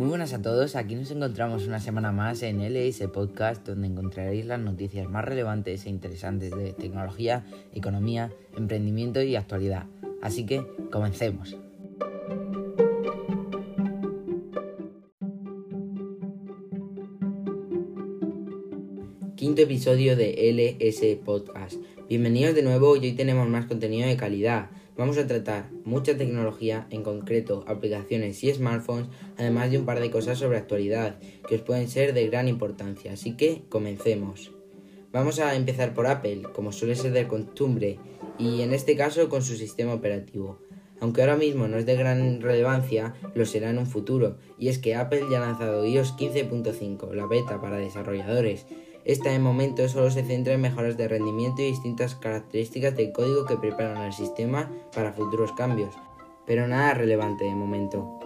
Muy buenas a todos, aquí nos encontramos una semana más en LS Podcast donde encontraréis las noticias más relevantes e interesantes de tecnología, economía, emprendimiento y actualidad. Así que comencemos. Quinto episodio de LS Podcast. Bienvenidos de nuevo y hoy tenemos más contenido de calidad. Vamos a tratar mucha tecnología, en concreto aplicaciones y smartphones, además de un par de cosas sobre actualidad que os pueden ser de gran importancia. Así que comencemos. Vamos a empezar por Apple, como suele ser de costumbre, y en este caso con su sistema operativo. Aunque ahora mismo no es de gran relevancia, lo será en un futuro, y es que Apple ya ha lanzado iOS 15.5, la beta para desarrolladores, esta de momento solo se centra en mejoras de rendimiento y distintas características del código que preparan al sistema para futuros cambios, pero nada relevante de momento.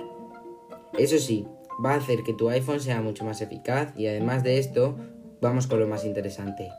Eso sí, va a hacer que tu iPhone sea mucho más eficaz y además de esto, vamos con lo más interesante.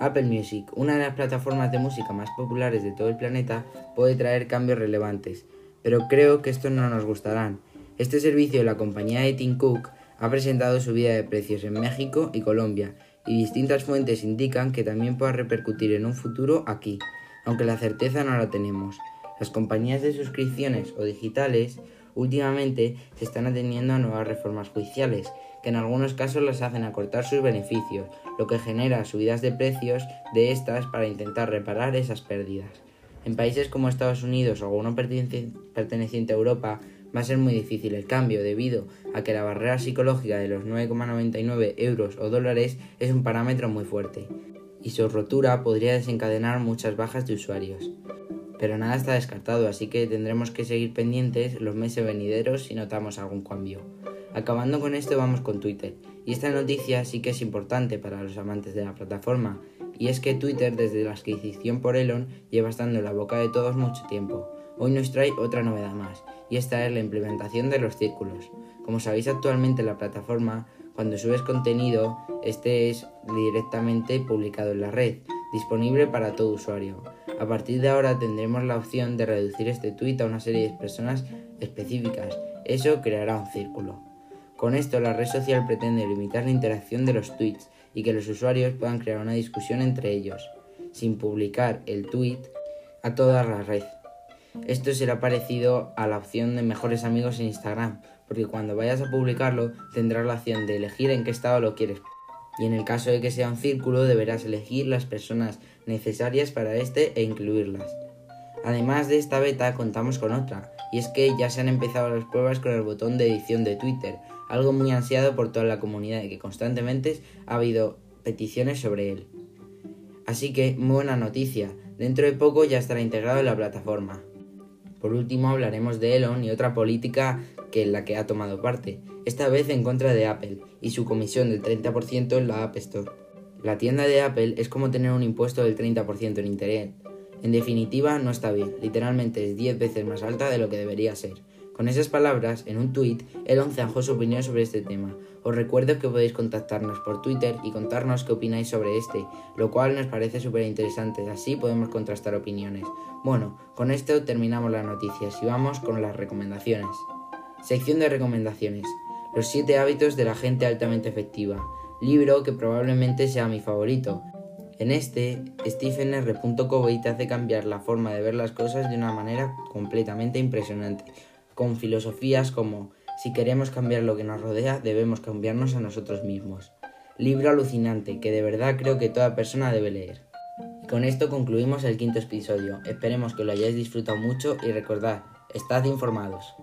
Apple Music, una de las plataformas de música más populares de todo el planeta, puede traer cambios relevantes, pero creo que estos no nos gustarán. Este servicio de la compañía de Tim Cook ha presentado subida de precios en México y Colombia y distintas fuentes indican que también pueda repercutir en un futuro aquí, aunque la certeza no la tenemos. Las compañías de suscripciones o digitales últimamente se están atendiendo a nuevas reformas judiciales, que en algunos casos las hacen acortar sus beneficios, lo que genera subidas de precios de estas para intentar reparar esas pérdidas. En países como Estados Unidos o alguno perteneciente a Europa, va a ser muy difícil el cambio debido a que la barrera psicológica de los 9,99 euros o dólares es un parámetro muy fuerte y su rotura podría desencadenar muchas bajas de usuarios. Pero nada está descartado, así que tendremos que seguir pendientes los meses venideros si notamos algún cambio. Acabando con esto vamos con Twitter, y esta noticia sí que es importante para los amantes de la plataforma, y es que Twitter desde la adquisición por Elon lleva estando en la boca de todos mucho tiempo. Hoy nos trae otra novedad más, y esta es la implementación de los círculos. Como sabéis actualmente la plataforma, cuando subes contenido, este es directamente publicado en la red, disponible para todo usuario. A partir de ahora tendremos la opción de reducir este tweet a una serie de personas específicas. Eso creará un círculo. Con esto la red social pretende limitar la interacción de los tweets y que los usuarios puedan crear una discusión entre ellos, sin publicar el tweet a toda la red. Esto será parecido a la opción de mejores amigos en Instagram, porque cuando vayas a publicarlo tendrás la opción de elegir en qué estado lo quieres. Y en el caso de que sea un círculo deberás elegir las personas necesarias para este e incluirlas. Además de esta beta contamos con otra, y es que ya se han empezado las pruebas con el botón de edición de Twitter, algo muy ansiado por toda la comunidad y que constantemente ha habido peticiones sobre él. Así que, muy buena noticia, dentro de poco ya estará integrado en la plataforma. Por último hablaremos de Elon y otra política que en la que ha tomado parte, esta vez en contra de Apple y su comisión del 30% en la App Store. La tienda de Apple es como tener un impuesto del 30% en Internet. En definitiva, no está bien, literalmente es 10 veces más alta de lo que debería ser. Con esas palabras, en un tuit, Elon zanjó su opinión sobre este tema. Os recuerdo que podéis contactarnos por Twitter y contarnos qué opináis sobre este, lo cual nos parece súper interesante, así podemos contrastar opiniones. Bueno, con esto terminamos las noticias y vamos con las recomendaciones. Sección de recomendaciones. Los 7 hábitos de la gente altamente efectiva. Libro que probablemente sea mi favorito. En este, Stephen R. Covey te hace cambiar la forma de ver las cosas de una manera completamente impresionante con filosofías como si queremos cambiar lo que nos rodea, debemos cambiarnos a nosotros mismos. Libro alucinante que de verdad creo que toda persona debe leer. Y con esto concluimos el quinto episodio. Esperemos que lo hayáis disfrutado mucho y recordad, estad informados.